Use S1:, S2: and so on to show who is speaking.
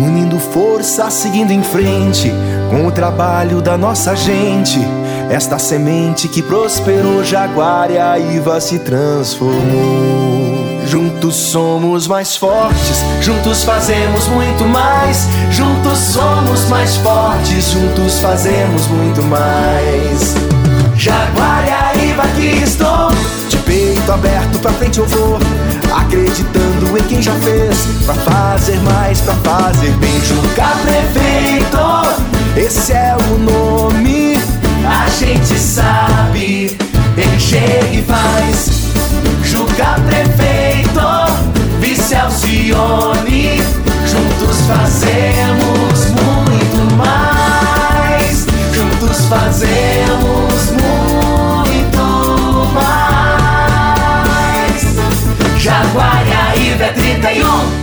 S1: unindo força, seguindo em frente, com o trabalho da nossa gente. Esta semente que prosperou, Jaguariaíva se transformou. Juntos somos mais fortes, juntos fazemos muito mais. Juntos somos mais fortes, juntos fazemos muito mais. Jaguariaíva aqui estou, de peito aberto pra frente eu vou, acreditando em quem fazer mais pra fazer bem. Juca prefeito, esse é o nome. A gente sabe, ele chega e faz. Juca prefeito, vice Alcione, juntos fazemos muito mais. Juntos fazemos muito mais. Jaguariaíba é 31